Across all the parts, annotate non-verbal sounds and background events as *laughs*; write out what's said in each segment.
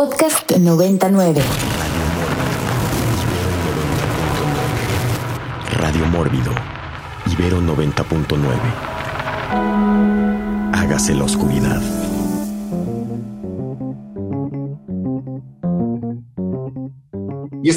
Podcast 99. Radio Mórbido, Ibero 90.9. Hágase la oscuridad.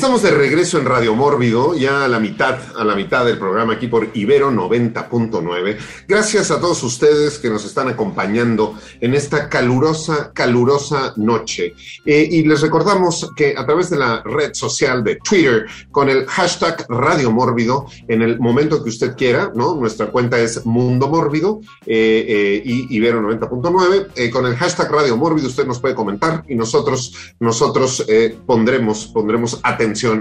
Estamos de regreso en Radio Mórbido, ya a la mitad, a la mitad del programa aquí por Ibero 90.9. Gracias a todos ustedes que nos están acompañando en esta calurosa, calurosa noche. Eh, y les recordamos que a través de la red social de Twitter, con el hashtag Radio Mórbido, en el momento que usted quiera, ¿no? Nuestra cuenta es Mundo Mórbido eh, eh, y Ibero 90.9. con el hashtag Radio Mórbido usted nos puede comentar y nosotros, nosotros pondremos, pondremos a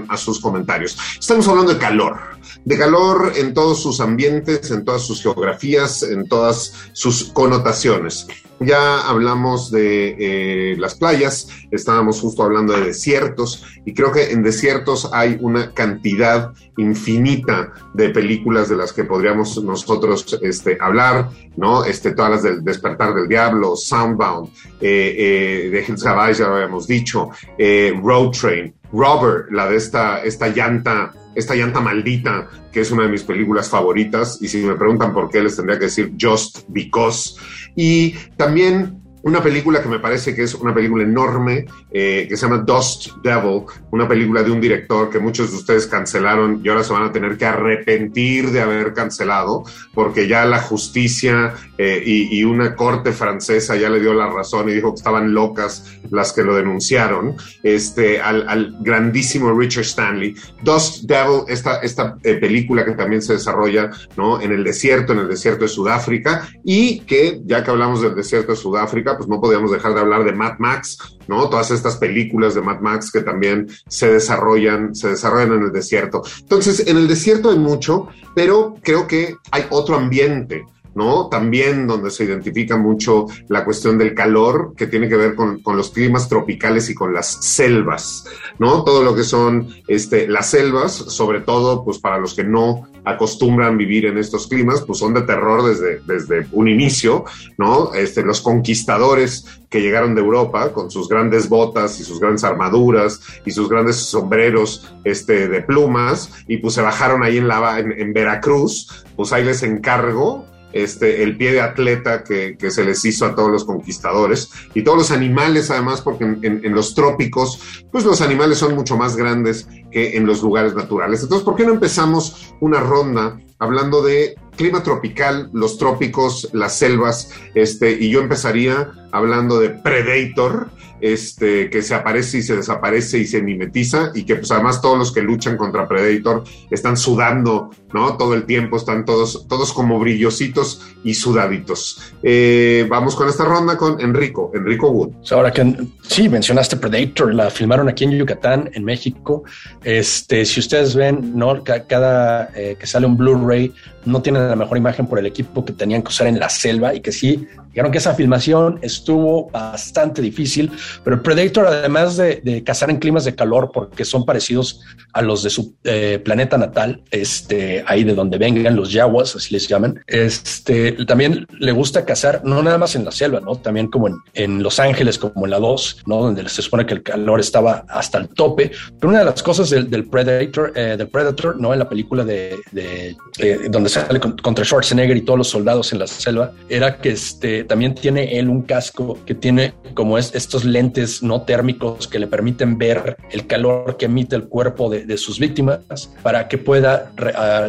a sus comentarios. Estamos hablando de calor, de calor en todos sus ambientes, en todas sus geografías, en todas sus connotaciones. Ya hablamos de eh, las playas, estábamos justo hablando de desiertos y creo que en desiertos hay una cantidad infinita de películas de las que podríamos nosotros este, hablar, ¿no? Este, todas las del Despertar del Diablo, Soundbound, eh, eh, de Hills ya lo habíamos dicho, Road Train, Robert, la de esta, esta llanta, esta llanta maldita, que es una de mis películas favoritas, y si me preguntan por qué, les tendría que decir Just Because. Y también una película que me parece que es una película enorme, eh, que se llama Dust Devil, una película de un director que muchos de ustedes cancelaron y ahora se van a tener que arrepentir de haber cancelado, porque ya la justicia eh, y, una corte francesa ya le dio la razón y dijo que estaban locas las que lo denunciaron, este, al, grandísimo Richard Stanley. Dust Devil, esta, esta eh, película que también se desarrolla ¿no? en el desierto, en el desierto de Sudáfrica, y que ya que hablamos del desierto de Sudáfrica, pues no podíamos dejar de hablar de Mad Max, ¿no? Todas estas películas de Mad Max que también se desarrollan, se desarrollan en el desierto. Entonces, en el desierto hay mucho, pero creo que hay otro ambiente. ¿No? También donde se identifica mucho la cuestión del calor, que tiene que ver con, los climas tropicales y con las selvas, ¿no? Todo lo que son este, las selvas, sobre todo, pues para los que no acostumbran vivir en estos climas, pues son de terror desde, desde un inicio, ¿no? Este, los conquistadores que llegaron de Europa con sus grandes botas y sus grandes armaduras y sus grandes sombreros este, de plumas, y pues se bajaron ahí en, la, en Veracruz, pues ahí les encargo este, el pie de atleta que, se les hizo a todos los conquistadores y todos los animales además porque en, los trópicos pues los animales son mucho más grandes que en los lugares naturales. Entonces, ¿por qué no empezamos una ronda hablando de clima tropical, los trópicos, las selvas, este, y yo empezaría hablando de Predator, este, que se aparece y se desaparece y se mimetiza y que pues además todos los que luchan contra Predator están sudando, ¿no? Todo el tiempo, están todos, todos como brillositos y sudaditos. Eh, vamos con esta ronda con Enrico, Enrico Wood. Ahora que sí, mencionaste Predator, la filmaron aquí en Yucatán, en México. Este, si ustedes ven, ¿no? Cada eh, que sale un Blu-ray no tienen la mejor imagen por el equipo que tenían que usar en la selva y que sí, dijeron que esa filmación estuvo bastante difícil, pero el Predator, además de, cazar en climas de calor, porque son parecidos a los de su eh, planeta natal, este, ahí de donde vengan los yaguas, así les llaman, este, también le gusta cazar, no nada más en la selva, ¿no? También como en, Los Ángeles, como en la 2, ¿no? Donde se supone que el calor estaba hasta el tope. Pero una de las cosas del, Predator, eh, Predator, ¿no? En la película de, de eh, donde sale contra Schwarzenegger y todos los soldados en la selva, era que este, también tiene él un casco que tiene como es, estos lentes no térmicos que le permiten ver el calor que emite el cuerpo de, sus víctimas para que pueda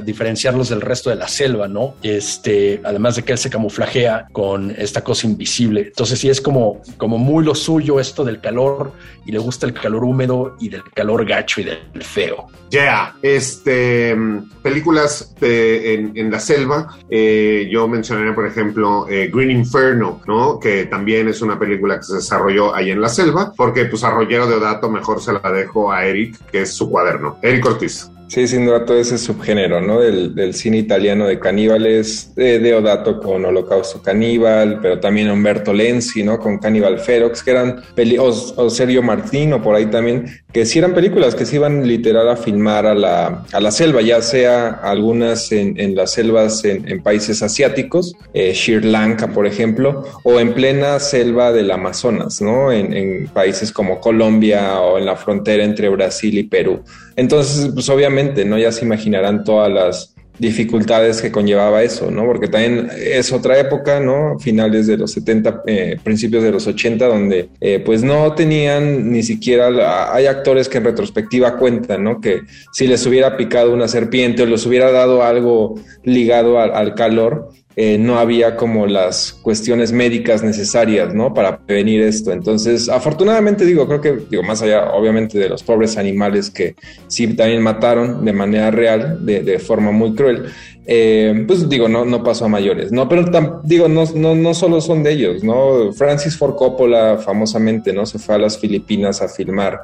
diferenciarlos del resto de la selva, ¿no? Este, además de que él se camuflajea con esta cosa invisible. Entonces sí es como, como muy lo suyo esto del calor y le gusta el calor húmedo y del calor gacho y del feo. Ya, este, películas en, en, la selva, eh, yo mencionaría, por ejemplo, eh, Green Inferno, ¿no? Que también es una película que se desarrolló ahí en la selva, porque pues a de Odato mejor se la dejo a Eric, que es su cuaderno. Eric Ortiz. Sí, sin duda todo ese subgénero, ¿no? Del, cine italiano de caníbales, de Deodato con Holocausto Caníbal, pero también Umberto Lenzi, ¿no? Con Caníbal Ferox, que eran, peli o, Sergio Martino por ahí también, que sí eran películas que se iban literal a filmar a la, selva, ya sea algunas en, las selvas en, países asiáticos, eh, Sri Lanka, por ejemplo, o en plena selva del Amazonas, ¿no? En países como Colombia o en la frontera entre Brasil y Perú. Entonces, pues obviamente, ¿no? Ya se imaginarán todas las dificultades que conllevaba eso, ¿no? Porque también es otra época, ¿no? Finales de los 70, eh, principios de los 80, donde eh, pues no tenían ni siquiera, hay actores que en retrospectiva cuentan, ¿no? Que si les hubiera picado una serpiente o les hubiera dado algo ligado al calor, eh, no había como las cuestiones médicas necesarias, ¿no? Para prevenir esto. Entonces, afortunadamente digo, creo que, digo, más allá, obviamente, de los pobres animales que sí también mataron de manera real, de, de forma muy cruel, eh, pues digo, no, no pasó a mayores, ¿no? Pero digo, no, no, no solo son de ellos, ¿no? Francis Ford Coppola famosamente, ¿no? Se fue a las Filipinas a filmar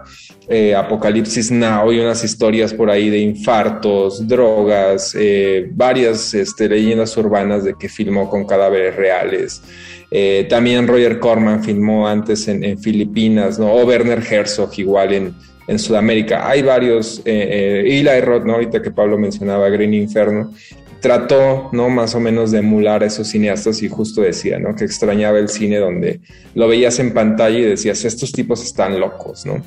eh, Apocalipsis Now y unas historias por ahí de infartos, drogas, eh, varias este, leyendas urbanas de que filmó con cadáveres reales. también Roger Corman filmó antes en, Filipinas, ¿no? O Werner Herzog igual en, en Sudamérica. Hay varios, eh, eh, Eli Roth, ¿no? ahorita que Pablo mencionaba Green Inferno, trató, ¿no? Más o menos de emular a esos cineastas y justo decía, ¿no? Que extrañaba el cine donde lo veías en pantalla y decías, estos tipos están locos, ¿no?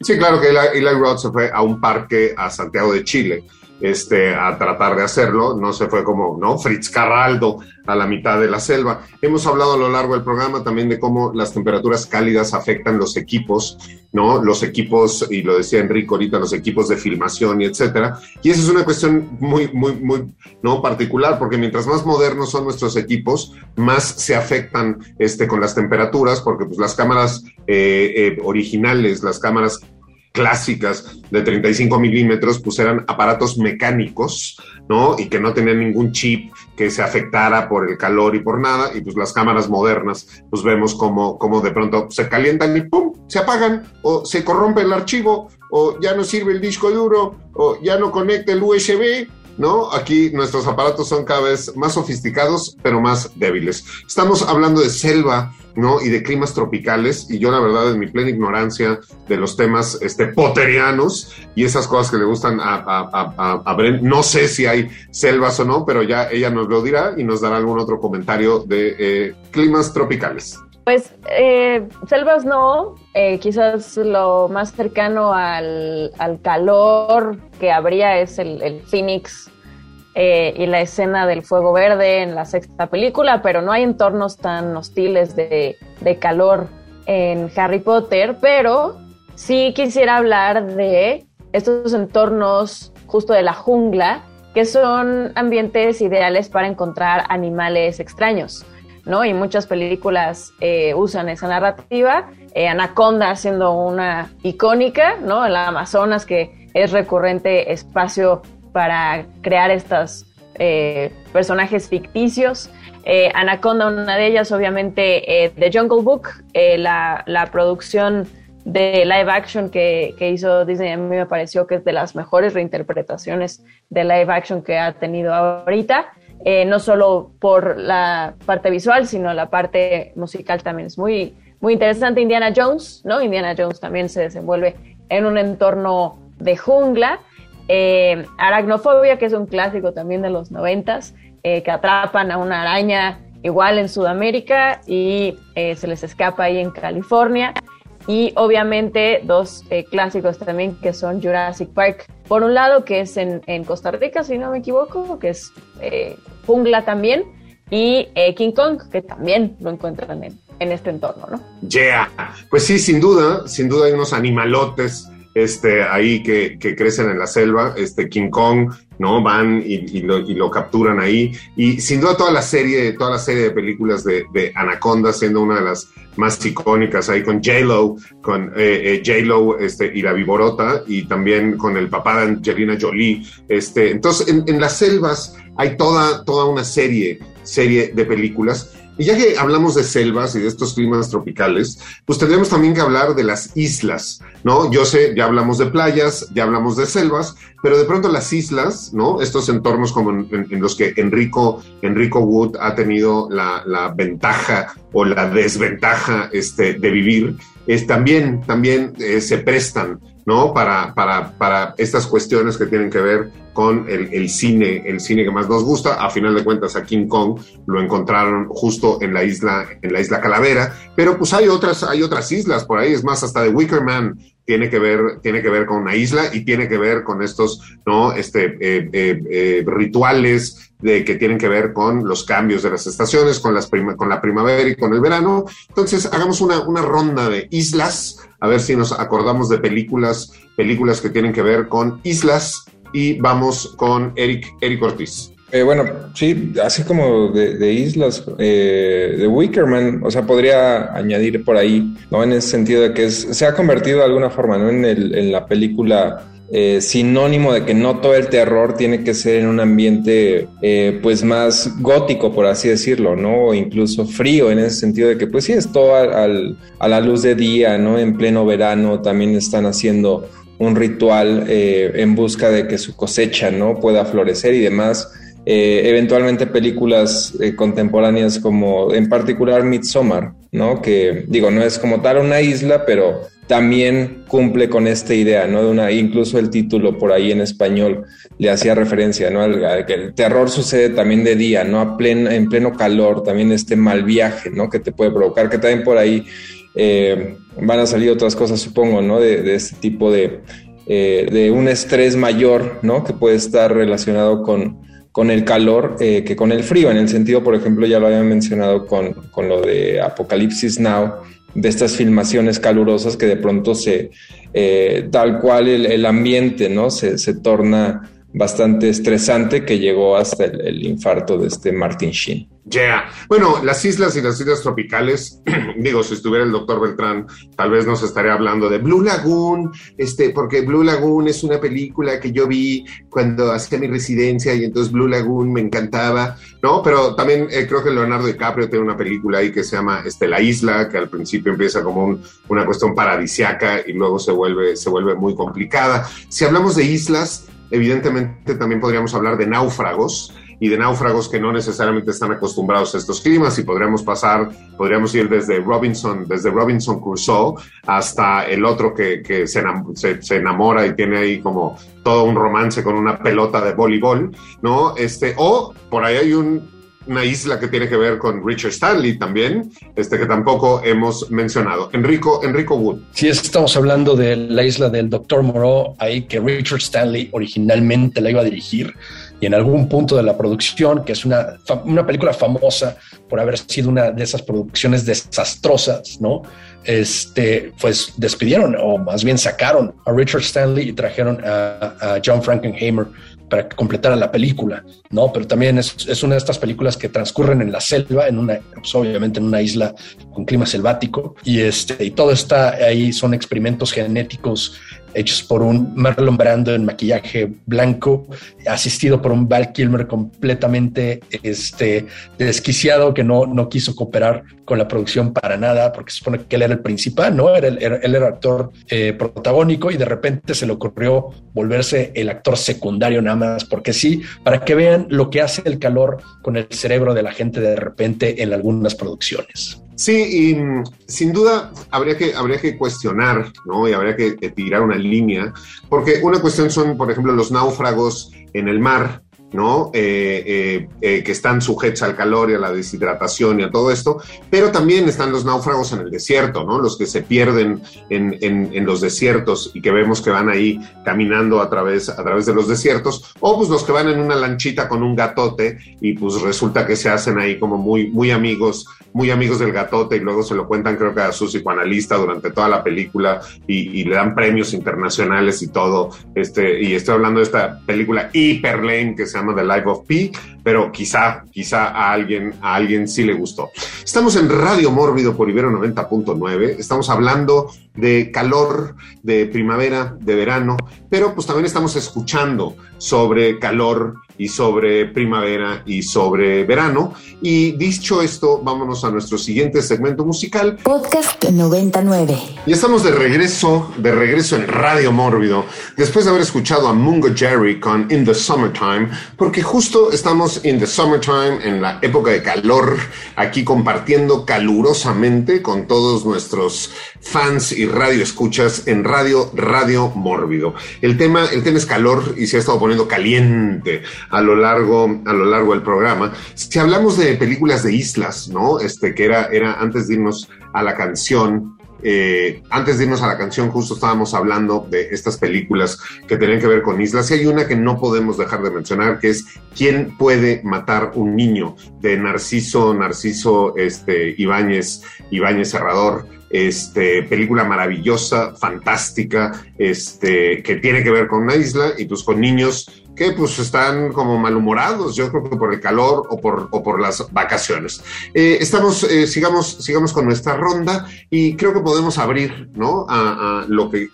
Sí, claro que Eli, Roth se fue a un parque a Santiago de Chile este, a tratar de hacerlo. No se fue como, ¿no? Fritz Carraldo a la mitad de la selva. Hemos hablado a lo largo del programa también de cómo las temperaturas cálidas afectan los equipos, ¿no? Los equipos, y lo decía Enrico ahorita, los equipos de filmación y etcétera. Y esa es una cuestión muy, muy, muy, ¿no? Particular, porque mientras más modernos son nuestros equipos, más se afectan este, con las temperaturas, porque pues las cámaras eh, eh, originales, las cámaras clásicas de 35 milímetros, pues eran aparatos mecánicos, ¿no? Y que no tenían ningún chip que se afectara por el calor y por nada. Y pues las cámaras modernas, pues vemos como, como de pronto se calientan y ¡pum! se apagan, o se corrompe el archivo, o ya no sirve el disco duro, o ya no conecta el USB, ¿no? Aquí nuestros aparatos son cada vez más sofisticados, pero más débiles. Estamos hablando de selva, ¿no? Y de climas tropicales, y yo la verdad en mi plena ignorancia de los temas este, poterianos y esas cosas que le gustan a, a, a, Brent, no sé si hay selvas o no, pero ya ella nos lo dirá y nos dará algún otro comentario de eh, climas tropicales. Pues eh, selvas no, eh, quizás lo más cercano al, al, calor que habría es el, el Phoenix eh, y la escena del fuego verde en la sexta película, pero no hay entornos tan hostiles de, calor en Harry Potter, pero sí quisiera hablar de estos entornos justo de la jungla, que son ambientes ideales para encontrar animales extraños, ¿no? Y muchas películas eh, usan esa narrativa. Eh, Anaconda siendo una icónica, ¿no? El Amazonas, que es recurrente espacio para crear estos eh, personajes ficticios. Eh, Anaconda, una de ellas, obviamente, eh, The Jungle Book, la, producción de live action que, hizo Disney, a mí me pareció que es de las mejores reinterpretaciones de live action que ha tenido ahorita. no solo por la parte visual, sino la parte musical también es muy, muy interesante. Indiana Jones, ¿no? Indiana Jones también se desenvuelve en un entorno de jungla. Eh, Aracnofobia, que es un clásico también de los noventas, eh, que atrapan a una araña igual en Sudamérica y eh, se les escapa ahí en California. Y obviamente dos eh, clásicos también que son Jurassic Park. Por un lado, que es en, Costa Rica, si no me equivoco, que es jungla también. Y King Kong, que también lo encuentran en, en este entorno, ¿no? Yeah, pues sí, sin duda, sin duda hay unos animalotes este, ahí que, crecen en la selva, este King Kong, ¿no? Van y, lo, capturan ahí. Y sin duda toda la serie, toda la serie de películas de, Anaconda siendo una de las más icónicas ahí con J-Lo, con eh, eh, J-Lo este, y la Viborota, y también con el papá de Angelina Jolie. Este, entonces, en, las selvas hay toda, toda una serie, serie de películas Y ya que hablamos de selvas y de estos climas tropicales, pues tendremos también que hablar de las islas, ¿no? Yo sé, ya hablamos de playas, ya hablamos de selvas, pero de pronto las islas, ¿no? Estos entornos como en, los que Enrico, Wood ha tenido la, la ventaja o la desventaja este, de vivir, es, también, también eh, se prestan ¿no? Para, para, para estas cuestiones que tienen que ver con el, cine, el cine que más nos gusta. A final de cuentas, a King Kong lo encontraron justo en la isla, en la isla Calavera, pero pues hay otras, hay otras islas por ahí, es más, hasta de Wicker Man tiene que ver, tiene que ver con una isla y tiene que ver con estos, ¿no? Este, eh, eh, eh, rituales de, que tienen que ver con los cambios de las estaciones, con, las con la primavera y con el verano. Entonces, hagamos una, una ronda de islas a ver si nos acordamos de películas, películas que tienen que ver con islas y vamos con Eric, Eric Ortiz. Eh, bueno, sí, así como de, islas, eh, de Wickerman, o sea, podría añadir por ahí, ¿no? En ese sentido de que se ha convertido de alguna forma, ¿no? En, el, en la película eh, sinónimo de que no todo el terror tiene que ser en un ambiente eh, pues más gótico, por así decirlo, ¿no? O incluso frío en ese sentido de que pues sí, es todo a la luz de día, ¿no? En pleno verano también están haciendo un ritual eh, en busca de que su cosecha, ¿no? Pueda florecer y demás. eventualmente películas contemporáneas como en particular Midsommar, ¿no? Que digo, no es como tal una isla, pero también cumple con esta idea, ¿no? De una, incluso el título por ahí en español le hacía referencia, ¿no? Al, que el terror sucede también de día, ¿no? A en pleno calor, también este mal viaje, ¿no? Que te puede provocar, que también por ahí eh, van a salir otras cosas, supongo, ¿no? De, este tipo de, eh, de un estrés mayor, ¿no? Que puede estar relacionado con, con el calor eh, que con el frío, en el sentido, por ejemplo, ya lo había mencionado con, con lo de Apocalipsis Now, de estas filmaciones calurosas que de pronto se, eh, tal cual el, ambiente, ¿no? Se, se, torna bastante estresante que llegó hasta el, infarto de este Martin Sheen. Yeah. Bueno, las islas y las islas tropicales, *clears throat* digo, si estuviera el doctor Beltrán, tal vez nos estaría hablando de Blue Lagoon, este, porque Blue Lagoon es una película que yo vi cuando hacía mi residencia y entonces Blue Lagoon me encantaba, ¿no? Pero también eh, creo que Leonardo DiCaprio tiene una película ahí que se llama este, La Isla, que al principio empieza como una cuestión paradisiaca y luego se vuelve, se vuelve muy complicada. Si hablamos de islas, evidentemente también podríamos hablar de náufragos y de náufragos que no necesariamente están acostumbrados a estos climas y podríamos pasar, podríamos ir desde Robinson, desde Robinson Crusoe hasta el otro que, que se, se, enamora y tiene ahí como todo un romance con una pelota de voleibol, ¿no? Este, o por ahí hay un, una isla que tiene que ver con Richard Stanley también, este que tampoco hemos mencionado. Enrico, Enrico Wood. Sí, estamos hablando de la isla del Dr. Moreau, ahí que Richard Stanley originalmente la iba a dirigir y en algún punto de la producción, que es una, una película famosa por haber sido una de esas producciones desastrosas, ¿no? Este, pues despidieron o más bien sacaron a Richard Stanley y trajeron a, a John Frankenheimer para que completara la película, ¿no? Pero también es, es, una de estas películas que transcurren en la selva, en una, pues obviamente en una isla con clima selvático, y, este, y todo está ahí, son experimentos genéticos hechos por un Marlon Brando en maquillaje blanco, asistido por un Val Kilmer completamente este, desquiciado que no, no quiso cooperar con la producción para nada, porque se supone que él era el principal, ¿no? Era, él era actor eh, protagónico y de repente se le ocurrió volverse el actor secundario nada más, porque sí, para que vean lo que hace el calor con el cerebro de la gente de repente en algunas producciones. Sí, y mm, sin duda habría que, habría que cuestionar, ¿no? Y habría que tirar una línea, porque una cuestión son, por ejemplo, los náufragos en el mar, ¿no? Eh, eh, eh, que están sujetos al calor y a la deshidratación y a todo esto, pero también están los náufragos en el desierto, ¿no? Los que se pierden en, los desiertos y que vemos que van ahí caminando a través, a través de los desiertos, o pues los que van en una lanchita con un gatote y pues resulta que se hacen ahí como muy, muy amigos, muy amigos del gatote y luego se lo cuentan creo que a su psicoanalista durante toda la película y, le dan premios internacionales y todo, este, y estoy hablando de esta película hiper que se llama The Life of Pi, pero quizá, quizá a alguien, a alguien sí le gustó. Estamos en Radio Mórbido por Ibero 90.9, estamos hablando de calor, de primavera, de verano, pero pues también estamos escuchando sobre calor y sobre primavera y sobre verano. Y dicho esto, vámonos a nuestro siguiente segmento musical. Podcast 99. Y estamos de regreso, de regreso en Radio Mórbido, después de haber escuchado a Mungo Jerry con In the Summertime, porque justo estamos in the summertime, en la época de calor, aquí compartiendo calurosamente con todos nuestros fans y radio escuchas en Radio Radio Mórbido. El tema, el tema es calor y se ha estado poniendo caliente a lo largo, a lo largo del programa. Si hablamos de películas de islas, ¿no? Este, que era, era antes de irnos a la canción, eh, antes de irnos a la canción, justo estábamos hablando de estas películas que tenían que ver con islas. Y hay una que no podemos dejar de mencionar, que es ¿Quién puede matar un niño? de Narciso, Narciso este, Ibáñez, Ibáñez Serrador. Este, película maravillosa, fantástica, este, que tiene que ver con una isla y pues con niños que pues están como malhumorados, yo creo que por el calor o por, o por las vacaciones. Eh, estamos, eh, sigamos, sigamos con nuestra ronda y creo que podemos abrir, ¿no? A, a lo que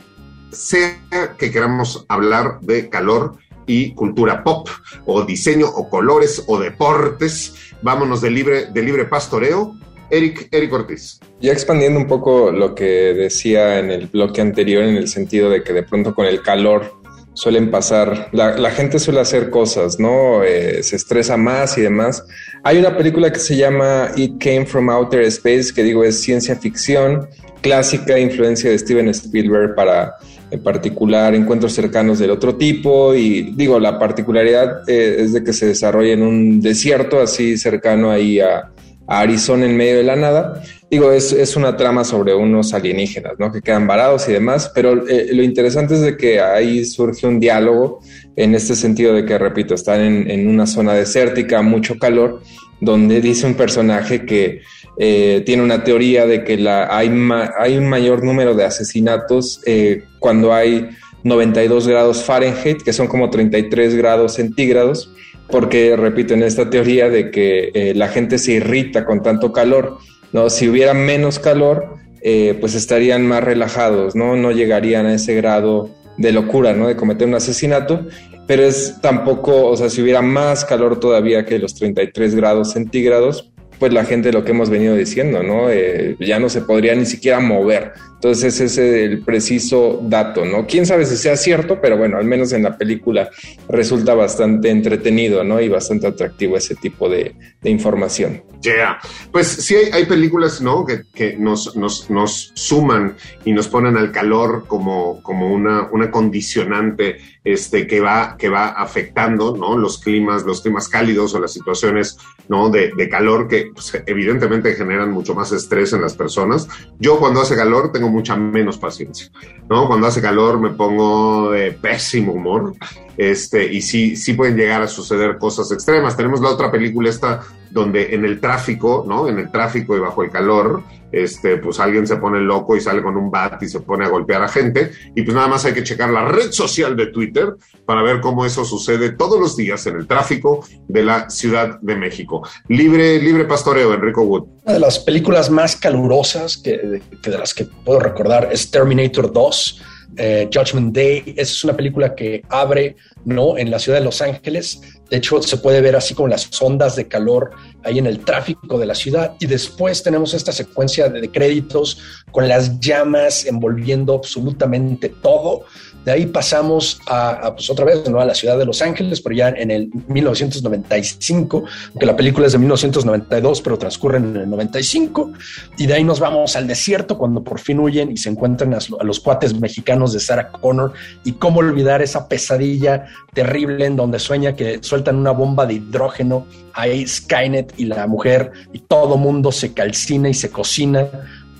sea que queramos hablar de calor y cultura pop o diseño o colores o deportes. Vámonos de libre, de libre pastoreo. Eric, Eric Ortiz. Ya expandiendo un poco lo que decía en el bloque anterior, en el sentido de que de pronto con el calor suelen pasar, la, gente suele hacer cosas, ¿no? Eh, se estresa más y demás. Hay una película que se llama It Came from Outer Space, que digo es ciencia ficción, clásica influencia de Steven Spielberg para en particular encuentros cercanos del otro tipo y digo, la particularidad eh, es de que se desarrolla en un desierto así cercano ahí a, a Arizona en medio de la nada. Digo, es, es, una trama sobre unos alienígenas, ¿no? Que quedan varados y demás, pero eh, lo interesante es de que ahí surge un diálogo en este sentido de que, repito, están en, en una zona desértica, mucho calor, donde dice un personaje que eh, tiene una teoría de que la, hay, hay un mayor número de asesinatos eh, cuando hay 92 grados Fahrenheit, que son como 33 grados centígrados, porque, repito, en esta teoría de que eh, la gente se irrita con tanto calor, ¿no? Si hubiera menos calor, eh, pues estarían más relajados, ¿no? No llegarían a ese grado de locura, ¿no? De cometer un asesinato, pero es tampoco, o sea, si hubiera más calor todavía que los 33 grados centígrados, pues la gente lo que hemos venido diciendo, ¿no? Eh, ya no se podría ni siquiera mover. Entonces ese es el preciso dato, ¿no? Quién sabe si sea cierto, pero bueno, al menos en la película resulta bastante entretenido, ¿no? Y bastante atractivo ese tipo de, información. Yeah. Pues sí hay, hay películas, ¿no? Que, que nos, nos, nos, suman y nos ponen al calor como, como una, una condicionante este, que, va, que va afectando, ¿no? Los climas, los climas cálidos o las situaciones, ¿no? De, de calor que pues, evidentemente generan mucho más estrés en las personas. Yo cuando hace calor tengo mucha menos paciencia, ¿no? Cuando hace calor me pongo de pésimo humor, este, y sí, sí pueden llegar a suceder cosas extremas. Tenemos la otra película esta donde en el tráfico, ¿no? En el tráfico y bajo el calor, este, pues alguien se pone loco y sale con un bat y se pone a golpear a gente. Y pues nada más hay que checar la red social de Twitter para ver cómo eso sucede todos los días en el tráfico de la Ciudad de México. Libre, libre pastoreo, Enrico Wood. Una de las películas más calurosas que, de las que puedo recordar es Terminator 2 eh, Judgment Day. es una película que abre ¿no? en la ciudad de Los Ángeles. De hecho, se puede ver así como las ondas de calor ahí en el tráfico de la ciudad. Y después tenemos esta secuencia de, créditos con las llamas envolviendo absolutamente todo. De ahí pasamos a, a, pues otra vez ¿no? a la ciudad de Los Ángeles, pero ya en el 1995, aunque la película es de 1992, pero transcurre en el 95. Y de ahí nos vamos al desierto cuando por fin huyen y se encuentran a, a los cuates mexicanos de Sarah Connor. Y cómo olvidar esa pesadilla terrible en donde sueña que sueltan una bomba de hidrógeno, ahí Skynet y la mujer, y todo mundo se calcina y se cocina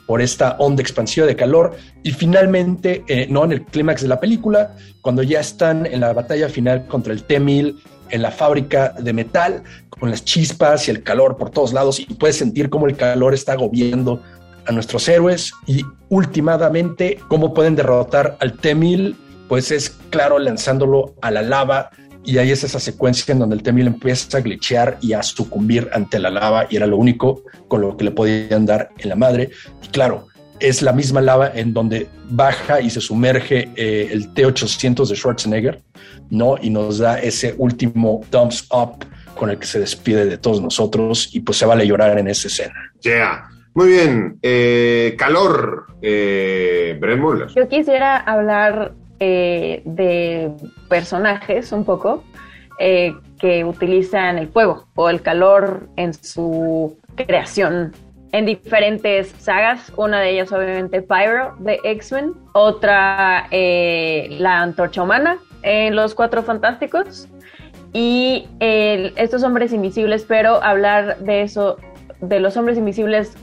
por esta onda expansiva de calor. Y finalmente, eh, no en el clímax de la película, cuando ya están en la batalla final contra el T-1000 en la fábrica de metal, con las chispas y el calor por todos lados, y puedes sentir cómo el calor está agobiando a nuestros héroes. Y últimamente, cómo pueden derrotar al T-1000, pues es claro, lanzándolo a la lava y ahí es esa secuencia en donde el T-1000 empieza a glitchear y a sucumbir ante la lava y era lo único con lo que le podían dar en la madre. Y claro, es la misma lava en donde baja y se sumerge eh, el T-800 de Schwarzenegger, ¿no? Y nos da ese último thumbs up con el que se despide de todos nosotros y pues se vale llorar en esa escena. Yeah. Muy bien. Eh, calor, eh, Brent Muller. Yo quisiera hablar eh, de personajes un poco eh, que utilizan el fuego o el calor en su creación en diferentes sagas. Una de ellas, obviamente, Pyro de X-Men. Otra, eh, la Antorcha Humana en Los Cuatro Fantásticos. Y estos hombres invisibles, pero hablar de eso, de los hombres invisibles,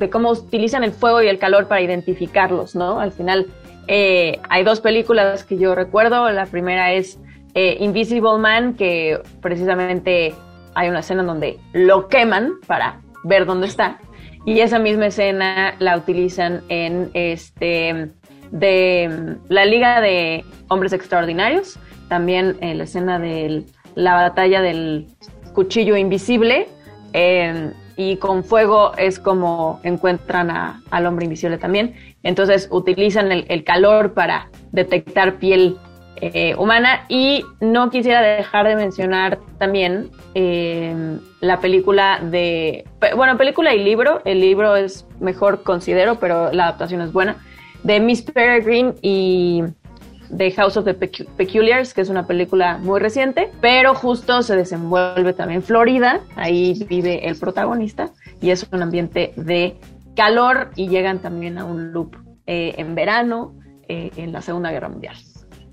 de cómo utilizan el fuego y el calor para identificarlos, ¿no? Al final, eh, hay dos películas que yo recuerdo. La primera es eh, Invisible Man, que precisamente hay una escena en donde lo queman para ver dónde está. Y esa misma escena la utilizan en este de la Liga de Hombres Extraordinarios, también en la escena de la batalla del cuchillo invisible. eh, y con fuego es como encuentran al hombre invisible también. Entonces utilizan el, calor para detectar piel eh, humana. Y no quisiera dejar de mencionar también eh, la película de, bueno, película y libro. El libro es mejor considero, pero la adaptación es buena. De Miss Peregrine y de House of the Pecu- Peculiars, que es una película muy reciente, pero justo se desenvuelve también en Florida, ahí vive el protagonista y es un ambiente de calor y llegan también a un loop eh, en verano eh, en la Segunda Guerra Mundial.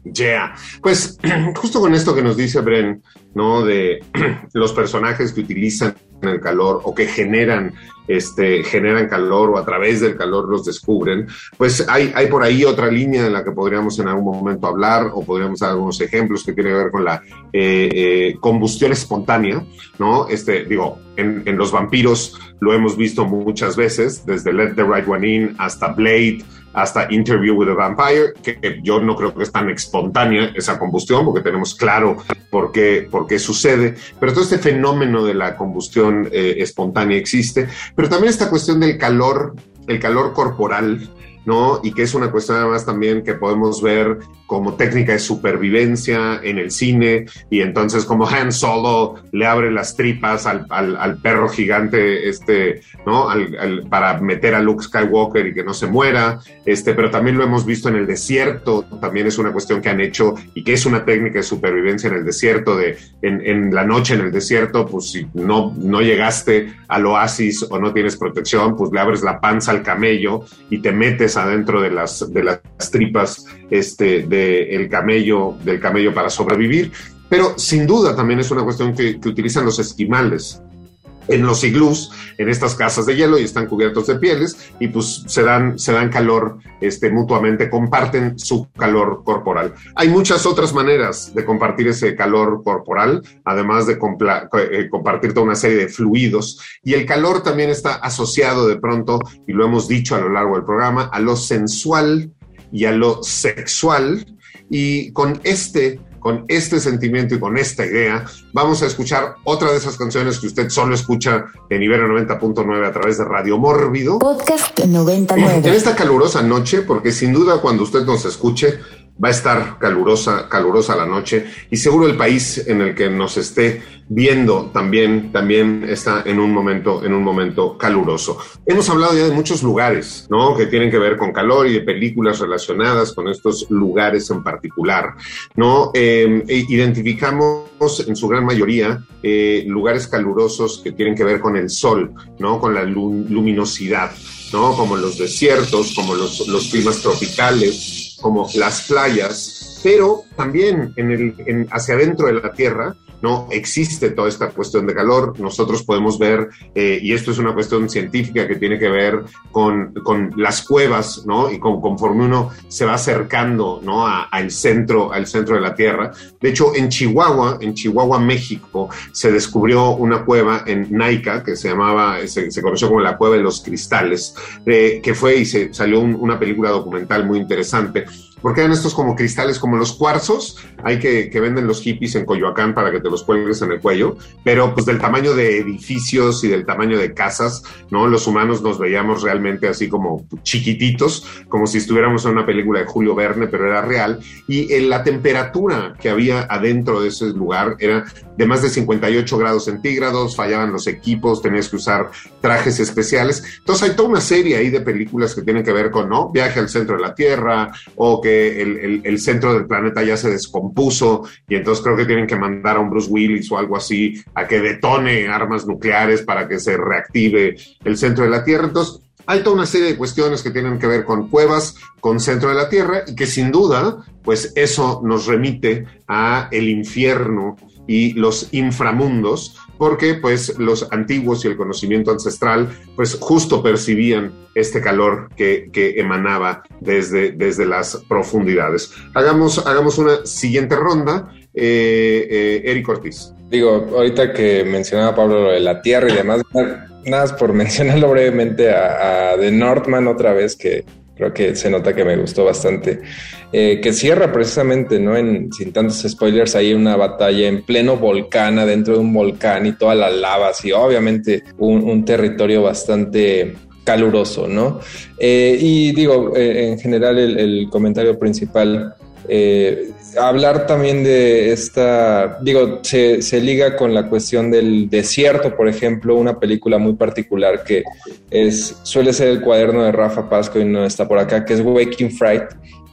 Yeah. Pues *clears throat* justo con esto que nos dice Bren, ¿no? De *clears throat* los personajes que utilizan el calor o que generan, este, generan calor o a través del calor los descubren, pues hay, hay por ahí otra línea en la que podríamos en algún momento hablar o podríamos dar algunos ejemplos que tiene que ver con la eh, eh, combustión espontánea, ¿no? Este, digo, en, en los vampiros lo hemos visto muchas veces, desde Let the Right One In hasta Blade, hasta Interview with a Vampire, que yo no creo que es tan espontánea esa combustión, porque tenemos claro por qué, por qué sucede, pero todo este fenómeno de la combustión eh, espontánea existe, pero también esta cuestión del calor, el calor corporal, ¿no? Y que es una cuestión además también que podemos ver como técnica de supervivencia en el cine, y entonces como Han Solo le abre las tripas al, al- perro gigante, este, ¿no? Al- para meter a Luke Skywalker y que no se muera, este, pero también lo hemos visto en el desierto, también es una cuestión que han hecho y que es una técnica de supervivencia en el desierto, de en, en la noche en el desierto, pues si no, no llegaste al oasis o no tienes protección, pues le abres la panza al camello y te metes adentro de las, de las tripas este, del camello, del camello para sobrevivir. Pero sin duda también es una cuestión que utilizan los esquimales en los iglús, en estas casas de hielo y están cubiertos de pieles y pues se dan, se dan calor este, mutuamente, comparten su calor corporal. Hay muchas otras maneras de compartir ese calor corporal, además de eh, compartir toda una serie de fluidos y el calor también está asociado de pronto, y lo hemos dicho a lo largo del programa, a lo sensual y a lo sexual y con este con este sentimiento y con esta idea, vamos a escuchar otra de esas canciones que usted solo escucha en Ibero 90.9 a través de Radio Mórbido. Podcast En 99. esta calurosa noche, porque sin duda cuando usted nos escuche va a estar calurosa, calurosa la noche y seguro el país en el que nos esté viendo también, también está en un momento, en un momento caluroso. Hemos hablado ya de muchos lugares, ¿no? Que tienen que ver con calor y de películas relacionadas con estos lugares en particular, ¿no? Eh, e identificamos en su gran mayoría eh, lugares calurosos que tienen que ver con el sol, ¿no? Con la lu- luminosidad, ¿no? Como los desiertos, como los climas tropicales, como las playas, pero también en el, en- hacia adentro de la Tierra, ¿no? Existe toda esta cuestión de calor. Nosotros podemos ver, eh, y esto es una cuestión científica que tiene que ver con, con las cuevas, ¿no? Y con, conforme uno se va acercando, ¿no? A- al centro, al centro de la Tierra. De hecho, en Chihuahua, en Chihuahua, México, se descubrió una cueva en Naica que se llamaba, se, se conoció como la Cueva de los Cristales, eh, que fue y se salió un- una película documental muy interesante. Porque eran estos como cristales, como los cuarzos, hay que, que venden los hippies en Coyoacán para que te los cuelgues en el cuello, pero pues del tamaño de edificios y del tamaño de casas, ¿no? Los humanos nos veíamos realmente así como chiquititos, como si estuviéramos en una película de Julio Verne, pero era real, y en la temperatura que había adentro de ese lugar era de más de 58 grados centígrados, fallaban los equipos, tenías que usar trajes especiales. Entonces hay toda una serie ahí de películas que tienen que ver con, ¿no? Viaje al centro de la Tierra o que el, el, centro del planeta ya se descompuso y entonces creo que tienen que mandar a un Bruce Willis o algo así a que detone armas nucleares para que se reactive el centro de la Tierra. Entonces, hay toda una serie de cuestiones que tienen que ver con cuevas, con centro de la Tierra y que sin duda, pues eso nos remite a el infierno y los inframundos, porque pues los antiguos y el conocimiento ancestral pues justo percibían este calor que, emanaba desde, desde las profundidades. Hagamos, hagamos una siguiente ronda. Eh, eh, Eric Ortiz. Digo, ahorita que mencionaba Pablo lo de la Tierra y demás, nada más por *laughs* mencionarlo brevemente a, a The Northman otra vez, que creo que se nota que me gustó bastante, eh, que cierra precisamente, ¿no? En, sin tantos spoilers, hay una batalla en pleno volcán, dentro de un volcán y todas las lavas y obviamente un, territorio bastante caluroso, ¿no? Eh, y digo, eh, en general el, comentario principal hablar también de esta, digo, se, liga con la cuestión del desierto, por ejemplo, una película muy particular que es, suele ser el cuaderno de Rafa Pasco y no está por acá, que es Waking Fright,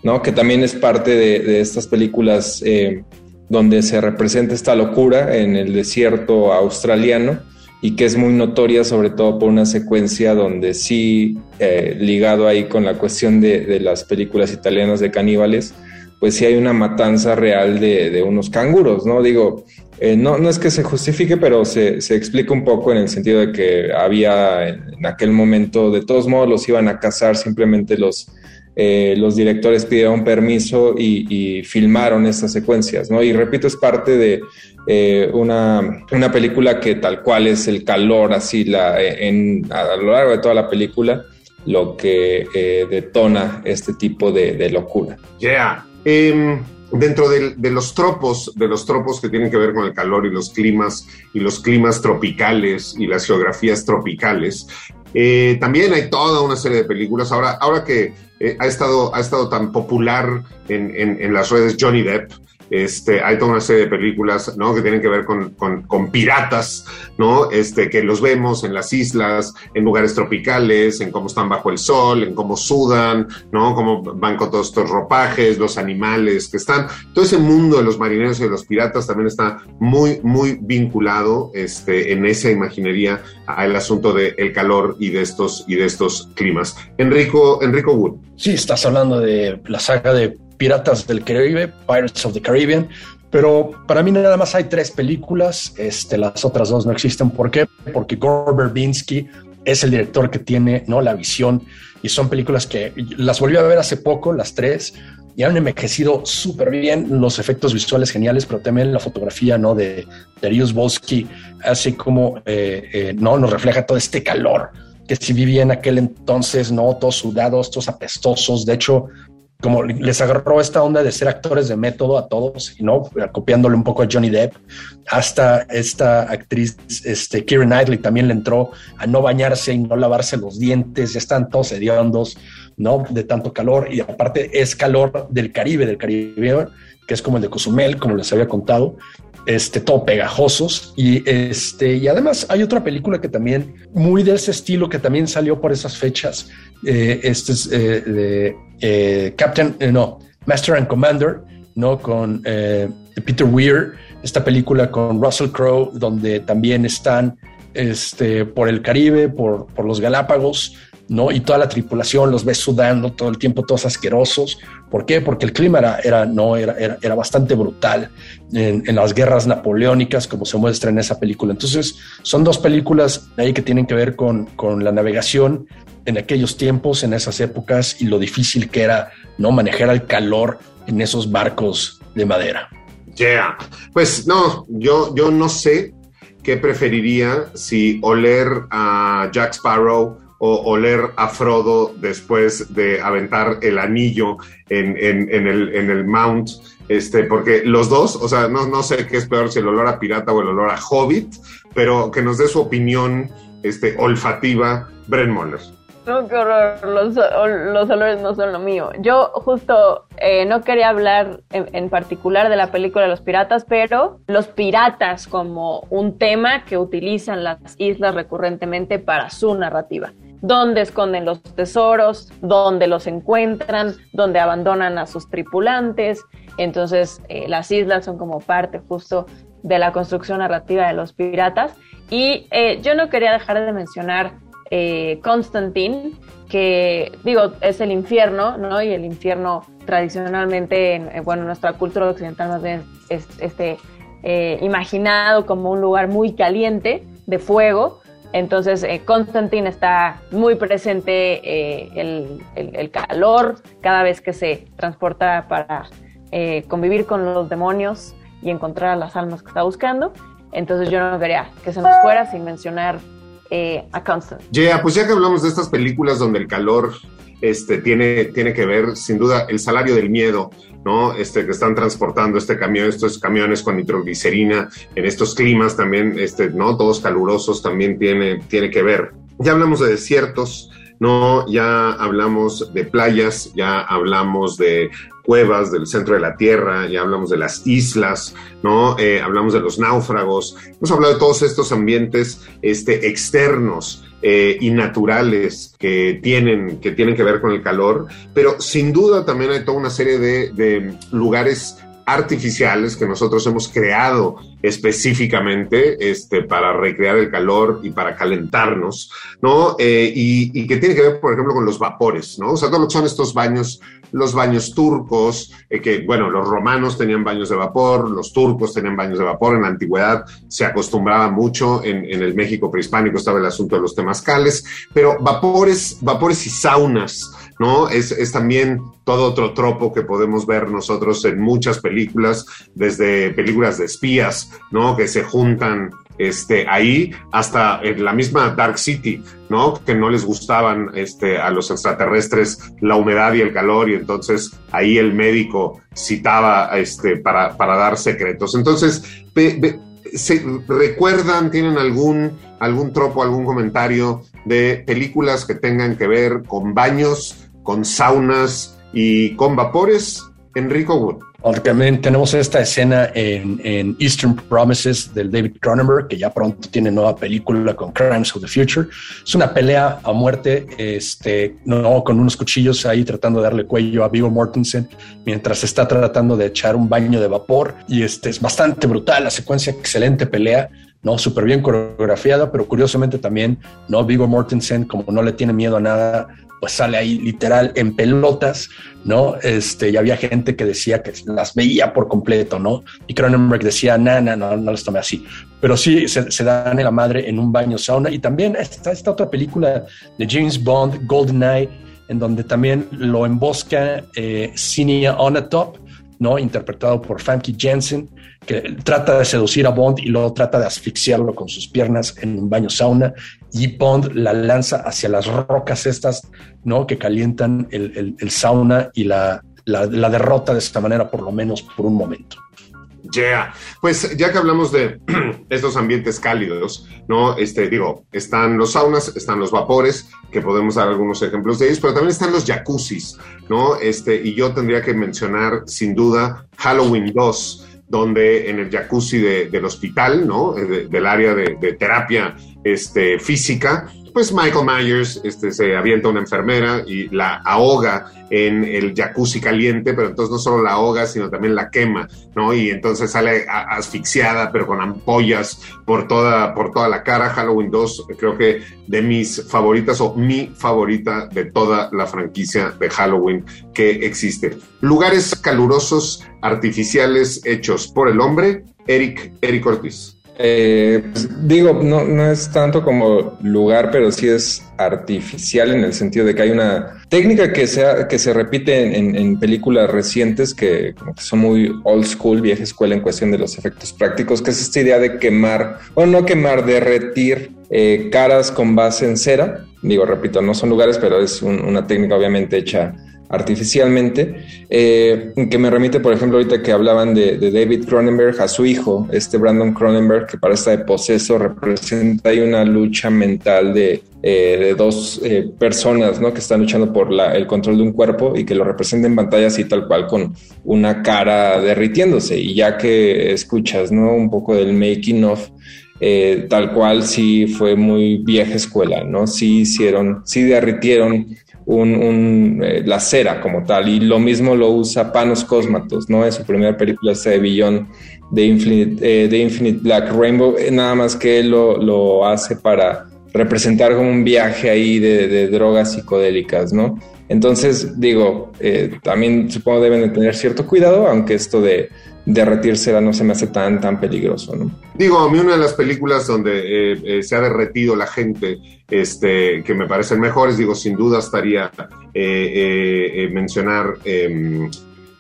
¿no? Que también es parte de, de estas películas eh, donde se representa esta locura en el desierto australiano y que es muy notoria sobre todo por una secuencia donde sí, eh, ligado ahí con la cuestión de, de las películas italianas de caníbales, pues sí hay una matanza real de, unos canguros, ¿no? Digo, eh, no, no es que se justifique, pero se, explica un poco en el sentido de que había en, aquel momento, de todos modos los iban a cazar, simplemente los, eh, los directores pidieron permiso y, filmaron estas secuencias, ¿no? Y repito, es parte de eh, una, una, película que tal cual es el calor, así la, en, a lo largo de toda la película, lo que detona este tipo de, de locura. Yeah. Em, dentro de, los tropos, de los tropos que tienen que ver con el calor y los climas y los climas tropicales y las geografías tropicales, eh, también hay toda una serie de películas. Ahora, ahora que eh, ha, estado, ha estado tan popular en, en, las redes Johnny Depp, este, hay toda una serie de películas, ¿no? Que tienen que ver con, con, piratas, ¿no? Este, que los vemos en las islas, en lugares tropicales, en cómo están bajo el sol, en cómo sudan, ¿no? Cómo van con todos estos ropajes, los animales que están. Todo ese mundo de los marineros y de los piratas también está muy, muy vinculado, este, en esa imaginería al asunto del calor y de estos, y de estos climas. Enrico, Enrico Wood. Sí, estás hablando de la saga de Piratas del Caribe, Pirates of the Caribbean, pero para mí nada más hay tres películas, este, las otras dos no existen. ¿Por qué? Porque Gore Verbinski es el director que tiene ¿no? la visión y son películas que las volví a ver hace poco, las tres, y han envejecido súper bien, los efectos visuales geniales, pero también la fotografía ¿no? de Darius Volsky, así como eh, eh, ¿no? nos refleja todo este calor que si vivía en aquel entonces, ¿no? Todos sudados, todos apestosos. De hecho, como les agarró esta onda de ser actores de método a todos, ¿no? Copiándole un poco a Johnny Depp, hasta esta actriz, este, Kieran Knightley también le entró a no bañarse y no lavarse los dientes, ya están todos hediondos, ¿no? De tanto calor, y aparte es calor del Caribe, del Caribe, que es como el de Cozumel, como les había contado, este, todo pegajosos. Y, este, y además hay otra película que también, muy de ese estilo, que también salió por esas fechas. Eh, este es eh, de eh, Captain, no, Master and Commander, ¿no? Con Peter Weir, esta película con Russell Crowe, donde también están este, por el Caribe, por, por los Galápagos, ¿no? Y toda la tripulación los ves sudando todo el tiempo, todos asquerosos. ¿Por qué? Porque el clima era, era no, era, era, bastante brutal en, las guerras napoleónicas, como se muestra en esa película. Entonces, son dos películas ahí que tienen que ver con, con la navegación en aquellos tiempos, en esas épocas, y lo difícil que era no manejar el calor en esos barcos de madera. Yeah. Pues no, yo, yo no sé qué preferiría si oler a Jack Sparrow o oler a Frodo después de aventar el anillo en, en, el, en el Mount, este, porque los dos, o sea, no, no sé qué es peor, si el olor a pirata o el olor a hobbit, pero que nos dé su opinión este, olfativa, Bren Moller. No, qué horror, los, olores no son lo mío. Yo justo eh, no quería hablar en, particular de la película Los Piratas, pero los piratas como un tema que utilizan las islas recurrentemente para su narrativa. Dónde esconden los tesoros, dónde los encuentran, dónde abandonan a sus tripulantes. Entonces, eh, las islas son como parte justo de la construcción narrativa de los piratas. Y eh, yo no quería dejar de mencionar eh, Constantine, que digo, es el infierno, ¿no? Y el infierno tradicionalmente, en, bueno, nuestra cultura occidental más bien es este, eh, imaginado como un lugar muy caliente, de fuego. Entonces, eh, Constantine está muy presente el, el, calor cada vez que se transporta para convivir con los demonios y encontrar a las almas que está buscando. Entonces, yo no quería que se nos fuera sin mencionar eh, a Constant. Yeah, pues ya que hablamos de estas películas donde el calor este, tiene, tiene que ver, sin duda, el salario del miedo, ¿no? Este, que están transportando este camión, estos camiones con nitroglicerina en estos climas también, este, ¿no? Todos calurosos también tiene, tiene que ver. Ya hablamos de desiertos, ¿no? Ya hablamos de playas, ya hablamos de cuevas del centro de la Tierra, ya hablamos de las islas, ¿no? Eh, hablamos de los náufragos, hemos hablado de todos estos ambientes este, externos eh, y naturales que tienen, que tienen que ver con el calor, pero sin duda también hay toda una serie de, de lugares artificiales que nosotros hemos creado específicamente este, para recrear el calor y para calentarnos, ¿no? Eh, y, que tiene que ver, por ejemplo, con los vapores, ¿no? O sea, todo lo que son estos baños, los baños turcos, eh, que, bueno, los romanos tenían baños de vapor, los turcos tenían baños de vapor, en la antigüedad se acostumbraba mucho, en, en el México prehispánico estaba el asunto de los temazcales, pero vapores, vapores y saunas, ¿no? Es, es, también todo otro tropo que podemos ver nosotros en muchas películas, desde películas de espías, ¿no? Que se juntan este, ahí hasta en la misma Dark City, ¿no? Que no les gustaban este, a los extraterrestres la humedad y el calor y entonces ahí el médico citaba este, para, para dar secretos. Entonces, ¿se recuerdan, tienen algún, algún tropo, algún comentario de películas que tengan que ver con baños con saunas y con vapores. Enrico Wood. También tenemos esta escena en, Eastern Promises del David Cronenberg, que ya pronto tiene nueva película con Crimes of the Future. Es una pelea a muerte, este, no, con unos cuchillos ahí tratando de darle cuello a Viggo Mortensen mientras está tratando de echar un baño de vapor. Y este es bastante brutal, la secuencia, excelente pelea. ¿no? Súper bien coreografiada, pero curiosamente también, ¿no? Viggo Mortensen, como no le tiene miedo a nada, pues sale ahí literal en pelotas, ¿no? Este, y había gente que decía que las veía por completo, ¿no? Y Cronenberg decía, no, no, no, no las tomé así. Pero sí, se, dan en la madre en un baño sauna. Y también está esta otra película de James Bond, GoldenEye, en donde también lo embosca eh, Cinia Onatop, ¿no? Interpretado por Famke Jensen, que trata de seducir a Bond y luego trata de asfixiarlo con sus piernas en un baño sauna y Bond la lanza hacia las rocas estas, ¿no? Que calientan el, sauna y la, derrota de esta manera, por lo menos por un momento. Yeah. Pues ya que hablamos de *clears throat* estos ambientes cálidos, ¿no? Este, digo, están los saunas, están los vapores, que podemos dar algunos ejemplos de ellos, pero también están los jacuzzis, ¿no? Este, y yo tendría que mencionar sin duda Halloween 2, donde en el jacuzzi del hospital, ¿no? del área de terapia este, física, pues Michael Myers este, se avienta a una enfermera y la ahoga en el jacuzzi caliente, pero entonces no solo la ahoga, sino también la quema, ¿no? Y entonces sale asfixiada, pero con ampollas por toda, por toda la cara. Halloween 2, creo que de mis favoritas o mi favorita de toda la franquicia de Halloween que existe. Lugares calurosos artificiales hechos por el hombre, Eric, Eric Ortiz. Eh, pues, digo, no, no es tanto como lugar, pero sí es artificial en el sentido de que hay una técnica que, sea, que se repite en, películas recientes que, son muy old school, vieja escuela en cuestión de los efectos prácticos, que es esta idea de quemar, o no quemar, derretir eh, caras con base en cera. Digo, repito, no son lugares, pero es una técnica obviamente hecha artificialmente, eh, que me remite, por ejemplo, ahorita que hablaban de, David Cronenberg, a su hijo, este Brandon Cronenberg, que para esta de poseso representa ahí una lucha mental de, eh, dos eh, personas ¿no? que están luchando por el control de un cuerpo y que lo representa en pantalla así tal cual con una cara derritiéndose. Y ya que escuchas ¿no? un poco del making of, tal cual sí fue muy vieja escuela, ¿no? Sí hicieron, sí derritieron un, eh, la cera como tal. Y lo mismo lo usa Panos Cosmatos, ¿no? En su primera película, de Billón de Infinite, eh, de Infinite Black Rainbow, eh, nada más que él lo, lo, hace para representar como un viaje ahí de, de drogas psicodélicas, ¿no? Entonces, digo, también supongo deben de tener cierto cuidado, aunque esto de derretirse no se me hace tan, tan peligroso, ¿no? Digo, a mí una de las películas donde eh, eh, se ha derretido la gente, este, que me parecen mejores, digo, sin duda estaría eh, mencionar em,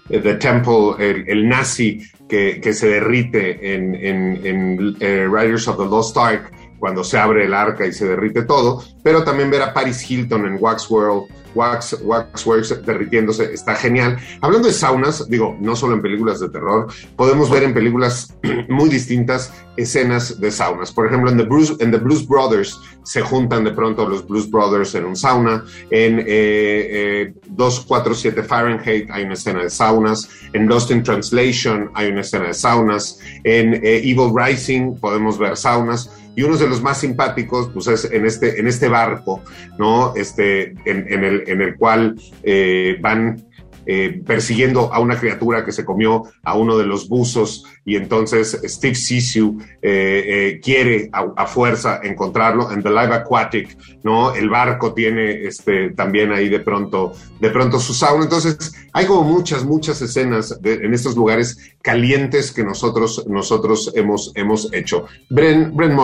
The Temple, el, nazi que, que, se derrite en, en, Riders of the Lost Ark, cuando se abre el arca y se derrite todo, pero también ver a Paris Hilton en Wax World, Wax, Waxworks derritiéndose, está genial. Hablando de saunas, digo, no solo en películas de terror, podemos ver en películas *clears throat* muy distintas escenas de saunas. Por ejemplo, en The, Bruce, en The Blues Brothers se juntan de pronto los Blues Brothers en un sauna. En eh, 247 eh, Fahrenheit hay una escena de saunas. En Lost in Translation hay una escena de saunas. En eh, Evil Rising podemos ver saunas y uno de los más simpáticos, pues es en este, en este barco, ¿no? Este, en, el, en el cual eh, van eh, persiguiendo a una criatura que se comió a uno de los buzos y entonces Steve Sisu eh, quiere a, fuerza encontrarlo en The Live Aquatic, ¿no? El barco tiene este, también ahí de pronto, de pronto su sauna. Entonces hay como muchas, muchas escenas en estos lugares calientes que nosotros, nosotros hemos, hemos hecho. Bren, Bren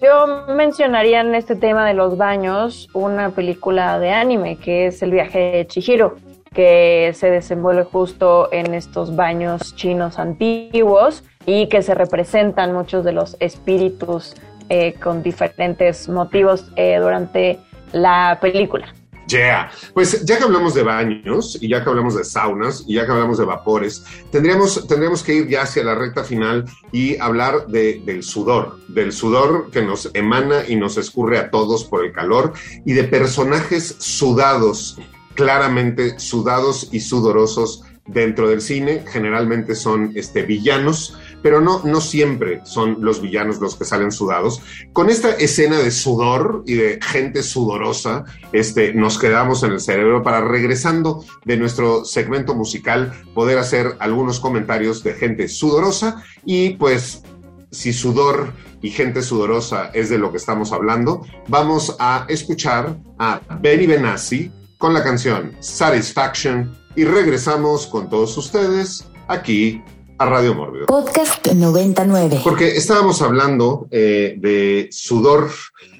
Yo mencionaría en este tema de los baños una película de anime que es El viaje de Chihiro que se desenvuelve justo en estos baños chinos antiguos y que se representan muchos de los espíritus eh, con diferentes motivos eh, durante la película. Yeah. Pues ya que hablamos de baños y ya que hablamos de saunas y ya que hablamos de vapores, tendríamos, tendríamos que ir ya hacia la recta final y hablar de, del sudor, del sudor que nos emana y nos escurre a todos por el calor y de personajes sudados claramente sudados y sudorosos dentro del cine. Generalmente son este, villanos, pero no, no siempre son los villanos los que salen sudados. Con esta escena de sudor y de gente sudorosa, este, nos quedamos en el cerebro para regresando de nuestro segmento musical poder hacer algunos comentarios de gente sudorosa y pues si sudor y gente sudorosa es de lo que estamos hablando, vamos a escuchar a Benny Benassi con la canción Satisfaction y regresamos con todos ustedes aquí a Radio Mórbido. Podcast 99. Porque estábamos hablando eh, de sudor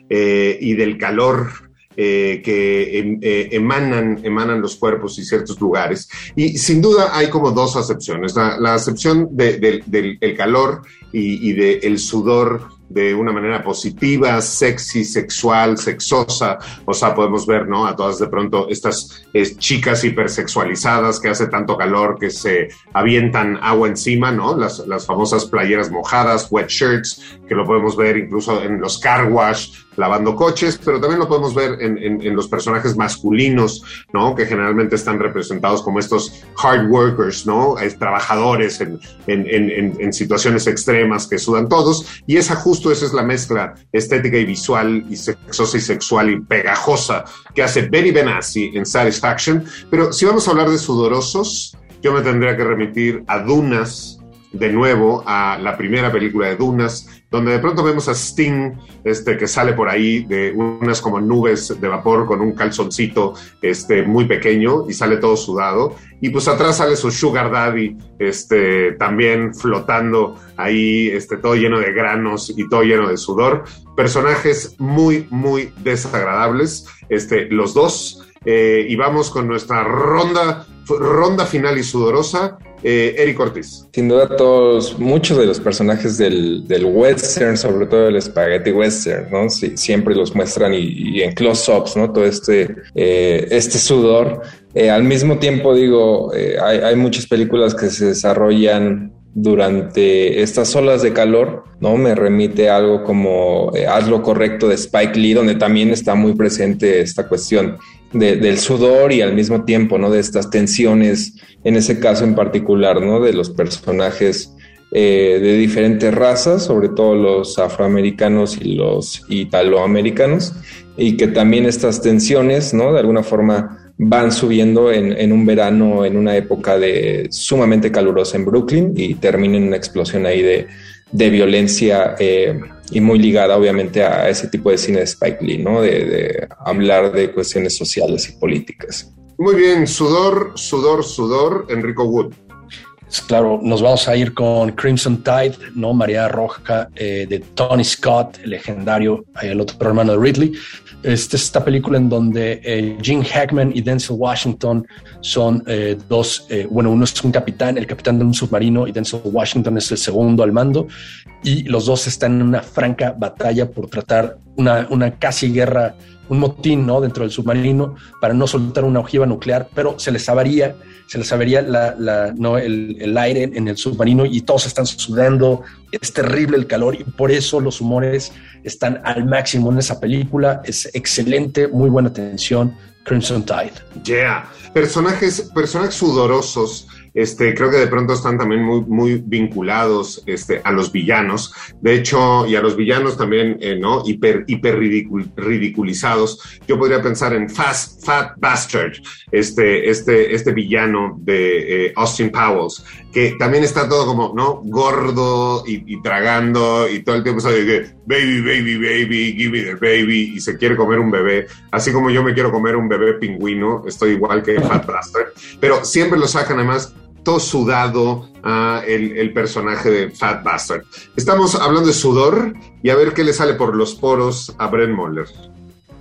eh, y del calor eh, que em, emanan, emanan los cuerpos y ciertos lugares. Y sin duda hay como dos acepciones. La, acepción del calor y, y del sudor de una manera positiva, sexy, sexual, sexosa. O sea, podemos ver, ¿no? A todas de pronto estas chicas hipersexualizadas que hace tanto calor que se avientan agua encima, ¿no? Las, las famosas playeras mojadas, wet shirts, que lo podemos ver incluso en los car wash, lavando coches, pero también lo podemos ver en, en, los personajes masculinos, ¿no? Que generalmente están representados como estos hard workers, ¿no? trabajadores en, en, situaciones extremas que sudan todos. Y esa justo esa es la mezcla estética y visual y sexosa y sexual y pegajosa que hace Betty Benassi en Satisfaction. Pero si vamos a hablar de sudorosos, yo me tendría que remitir a Dunas de nuevo a la primera película de Dunas, donde de pronto vemos a Sting, este, que sale por ahí de unas como nubes de vapor con un calzoncito este, muy pequeño y sale todo sudado. Y pues atrás sale su Sugar Daddy, este, también flotando ahí, este, todo lleno de granos y todo lleno de sudor. Personajes muy, muy desagradables, este, los dos. Eh, y vamos con nuestra ronda, ronda final y sudorosa. Eh, Eric Ortiz. Sin duda, todos, muchos de los personajes del, western, sobre todo el spaghetti western, ¿no? Siempre los muestran y, en close-ups, ¿no? Todo este, eh, este sudor. Eh, al mismo tiempo, digo, hay, muchas películas que se desarrollan durante estas olas de calor, ¿no? Me remite a algo como Haz lo correcto de Spike Lee, donde también está muy presente esta cuestión del sudor y al mismo tiempo, ¿no? De estas tensiones, en ese caso en particular, ¿no? De los personajes eh, de diferentes razas, sobre todo los afroamericanos y los italoamericanos, y que también estas tensiones, ¿no? De alguna forma van subiendo en, un verano, en una época de sumamente calurosa en Brooklyn y termina en una explosión ahí de, de violencia eh, y muy ligada obviamente a ese tipo de cine de Spike Lee, ¿no? De, hablar de cuestiones sociales y políticas. Muy bien, sudor, sudor, sudor, Enrico Wood. Claro, nos vamos a ir con Crimson Tide, ¿no? María Roja eh, de Tony Scott, el legendario, el otro hermano de Ridley. Este, esta película en donde eh, Gene Hackman y Denzel Washington son eh, dos, eh, bueno, uno es un capitán, el capitán de un submarino y Denzel Washington es el segundo al mando y los dos están en una franca batalla por tratar una, una casi guerra, un motín, ¿no? Dentro del submarino para no soltar una ojiva nuclear, pero se les avaría se les avería la, no, el, el, aire en el submarino y todos están sudando, es terrible el calor y por eso los humores están al máximo en esa película, es excelente, muy buena atención, Crimson Tide. Yeah, personajes, personajes sudorosos este, creo que de pronto están también muy, vinculados este, a los villanos. De hecho, y a los villanos también, eh, ¿no? Hiper, hiper ridiculizados. Yo podría pensar en Fast, Fat Bastard, este, este, este villano de eh, Austin Powers, que también está todo como, ¿no? Gordo y, tragando y todo el tiempo sabe que baby, baby, baby, give me the baby y se quiere comer un bebé. Así como yo me quiero comer un bebé pingüino, estoy igual que Fat *laughs* Bastard. Pero siempre lo sacan además todo sudado a el, personaje de Fat Bastard. Estamos hablando de sudor y a ver qué le sale por los poros a Brent Moller.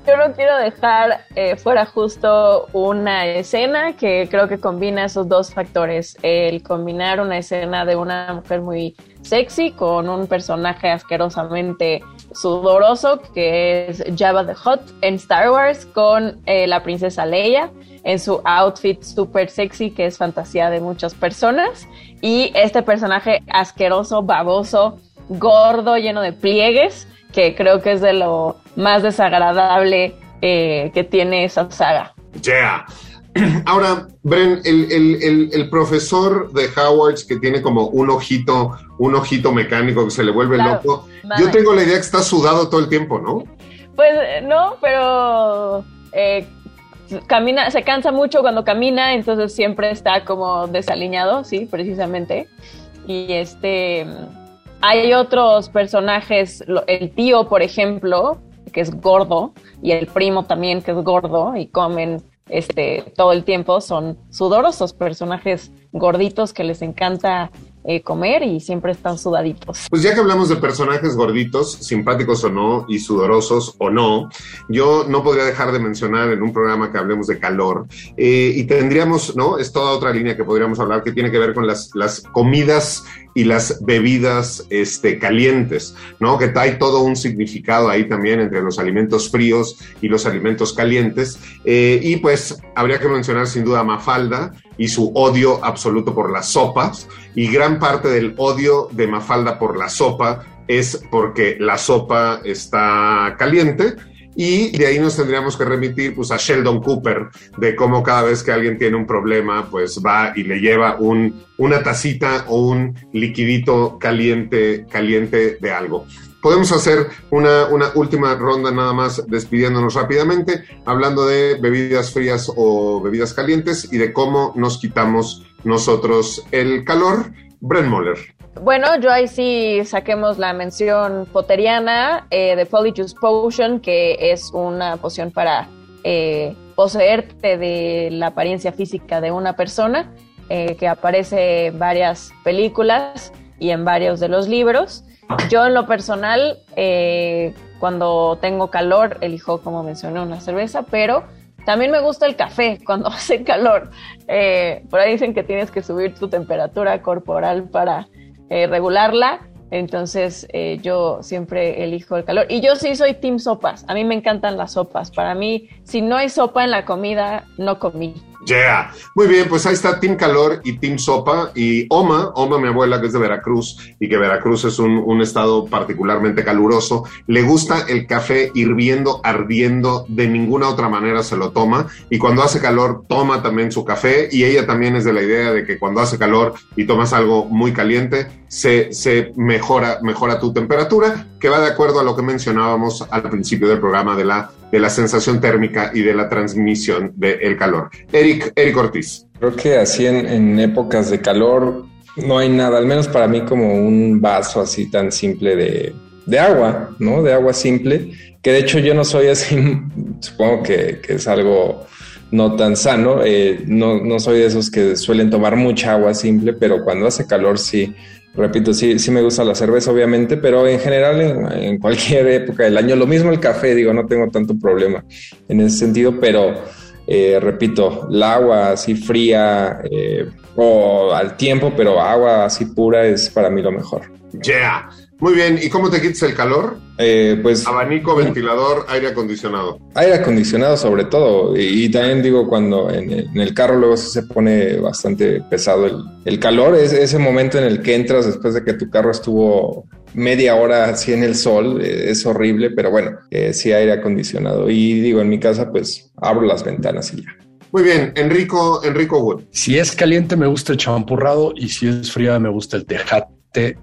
Yo no quiero dejar eh, fuera justo una escena que creo que combina esos dos factores. El combinar una escena de una mujer muy sexy con un personaje asquerosamente sudoroso que es Jabba the Hutt en Star Wars con eh, la princesa Leia en su outfit súper sexy que es fantasía de muchas personas y este personaje asqueroso, baboso, gordo, lleno de pliegues que creo que es de lo más desagradable eh, que tiene esa saga. Yeah. *clears throat* Ahora, Bren, el, profesor de Howard que tiene como un ojito, un ojito mecánico que se le vuelve loco. Yo tengo la idea que está sudado todo el tiempo, ¿no? Pues no, pero eh, camina, se cansa mucho cuando camina, entonces siempre está como desaliñado, sí, precisamente. Y este hay otros personajes, el tío, por ejemplo, que es gordo, y el primo también, que es gordo, y comen este, todo el tiempo, son sudorosos personajes gorditos que les encanta eh, comer y siempre están sudaditos. Pues ya que hablamos de personajes gorditos, simpáticos o no, y sudorosos o no, yo no podría dejar de mencionar en un programa que hablemos de calor, eh, y tendríamos, ¿no? Es toda otra línea que podríamos hablar que tiene que ver con las, las comidas y las bebidas este, calientes, ¿no? Que hay todo un significado ahí también entre los alimentos fríos y los alimentos calientes. Eh, y pues habría que mencionar sin duda a Mafalda y su odio absoluto por las sopas. Y gran parte del odio de Mafalda por la sopa es porque la sopa está caliente y de ahí nos tendríamos que remitir pues, a Sheldon Cooper, de cómo cada vez que alguien tiene un problema, pues va y le lleva un, una tacita o un liquidito caliente, caliente de algo. Podemos hacer una, una última ronda nada más despidiéndonos rápidamente, hablando de bebidas frías o bebidas calientes y de cómo nos quitamos nosotros el calor. Bren Moller. Bueno, yo ahí sí saquemos la mención poteriana eh, de Polyjuice Potion, que es una poción para eh, poseerte de la apariencia física de una persona, eh, que aparece en varias películas y en varios de los libros. Yo en lo personal, eh, cuando tengo calor, elijo, como mencioné, una cerveza, pero también me gusta el café *laughs* cuando hace calor. Eh, por ahí dicen que tienes que subir tu temperatura corporal para eh, regularla. Entonces eh, yo siempre elijo el calor. Y yo sí soy team sopas. A mí me encantan las sopas. Para mí, si no hay sopa en la comida, no comí. Yeah. Muy bien, pues ahí está Team Calor y Team Sopa. Y Oma, Oma, mi abuela que es de Veracruz y que Veracruz es un, estado particularmente caluroso, le gusta el café hirviendo, ardiendo, de ninguna otra manera se lo toma. Y cuando hace calor toma también su café. Y ella también es de la idea de que cuando hace calor y tomas algo muy caliente, se, se mejora, mejora tu temperatura, que va de acuerdo a lo que mencionábamos al principio del programa de la de la sensación térmica y de la transmisión del calor. Eric, Eric Ortiz. Creo que así en, épocas de calor no hay nada, al menos para mí como un vaso así tan simple de, de agua, ¿no? De agua simple, que de hecho yo no soy así, *laughs* supongo que, que es algo no tan sano, eh, no, no soy de esos que suelen tomar mucha agua simple, pero cuando hace calor sí repito, sí, sí me gusta la cerveza, obviamente, pero en general, en, cualquier *laughs* época del año, lo mismo el café, digo, no tengo tanto problema en ese sentido, pero eh, repito, el agua así fría eh, o al tiempo, pero agua así pura es para mí lo mejor. Yeah. Muy bien, ¿y cómo te quitas el calor? Eh, pues abanico, ventilador, aire acondicionado. Aire acondicionado sobre todo. Y, y también digo, cuando en, en, el carro luego se pone bastante pesado el, el, calor, es ese momento en el que entras después de que tu carro estuvo media hora así en el sol, eh, es horrible, pero bueno, eh, sí aire acondicionado. Y digo, en mi casa pues abro las ventanas y ya. Muy bien, Enrico, Enrico Wood. Si es caliente me gusta el champurrado y si es fría me gusta el tejate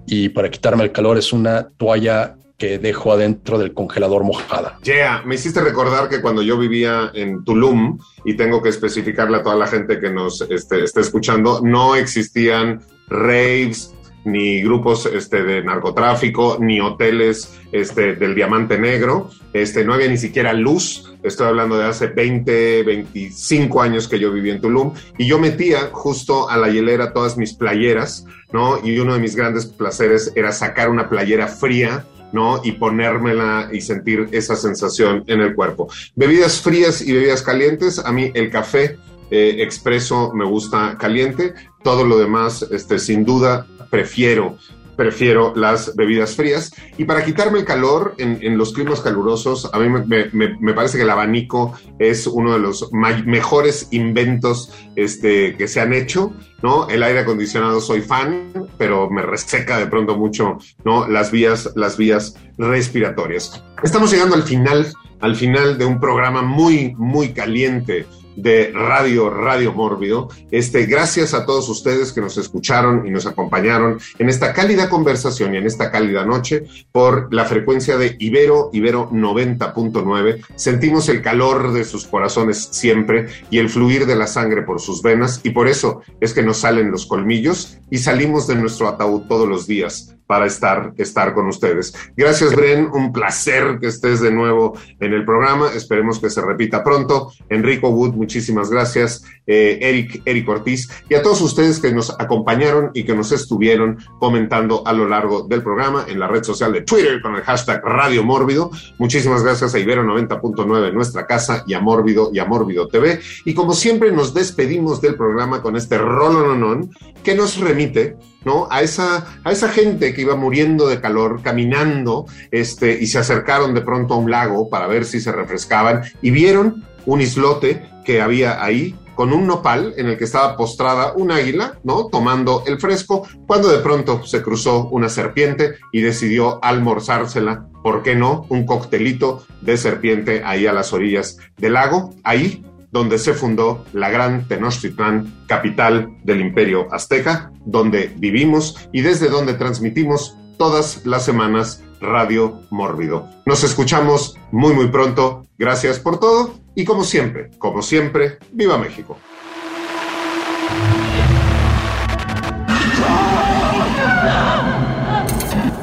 y para quitarme el calor es una toalla que dejo adentro del congelador mojada. Yeah, me hiciste recordar que cuando yo vivía en Tulum, y tengo que especificarle a toda la gente que nos este, esté escuchando, no existían raves, ni grupos este, de narcotráfico, ni hoteles este, del diamante negro, este, no había ni siquiera luz, estoy hablando de hace 20, 25 años que yo viví en Tulum, y yo metía justo a la hielera todas mis playeras, ¿no? Y uno de mis grandes placeres era sacar una playera fría, ¿no? Y ponérmela y sentir esa sensación en el cuerpo. Bebidas frías y bebidas calientes, a mí el café eh, expreso me gusta caliente, todo lo demás, este, sin duda, prefiero prefiero las bebidas frías. Y para quitarme el calor en, en los climas calurosos, a mí me, me, me, parece que el abanico es uno de los mejores inventos este, que se han hecho. ¿no? El aire acondicionado soy fan, pero me reseca de pronto mucho ¿no? las, vías, las vías respiratorias. Estamos llegando al final, al final de un programa muy, muy caliente de Radio Radio Mórbido. Este, gracias a todos ustedes que nos escucharon y nos acompañaron en esta cálida conversación y en esta cálida noche por la frecuencia de Ibero, Ibero 90.9. Sentimos el calor de sus corazones siempre y el fluir de la sangre por sus venas y por eso es que nos salen los colmillos y salimos de nuestro ataúd todos los días para estar, estar con ustedes. Gracias, Bren. Un placer que estés de nuevo en el programa. Esperemos que se repita pronto. Enrico Wood, muchísimas gracias. Eh, Eric, Eric Ortiz y a todos ustedes que nos acompañaron y que nos estuvieron comentando a lo largo del programa en la red social de Twitter con el hashtag Radio Mórbido. Muchísimas gracias a Ibero 90.9 nuestra casa y a Mórbido y a Mórbido TV. Y como siempre nos despedimos del programa con este rolononon que nos remite ¿no? A esa, a esa gente que iba muriendo de calor, caminando, este, y se acercaron de pronto a un lago para ver si se refrescaban y vieron un islote que había ahí con un nopal en el que estaba postrada un águila, ¿no? Tomando el fresco, cuando de pronto se cruzó una serpiente y decidió almorzársela, ¿por qué no? Un coctelito de serpiente ahí a las orillas del lago, ahí donde se fundó la gran Tenochtitlán, capital del imperio azteca, donde vivimos y desde donde transmitimos todas las semanas Radio Mórbido. Nos escuchamos muy muy pronto. Gracias por todo y como siempre, como siempre, viva México.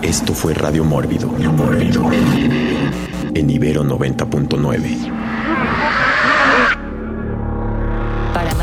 Esto fue Radio Mórbido, Mórbido. En Ibero 90.9.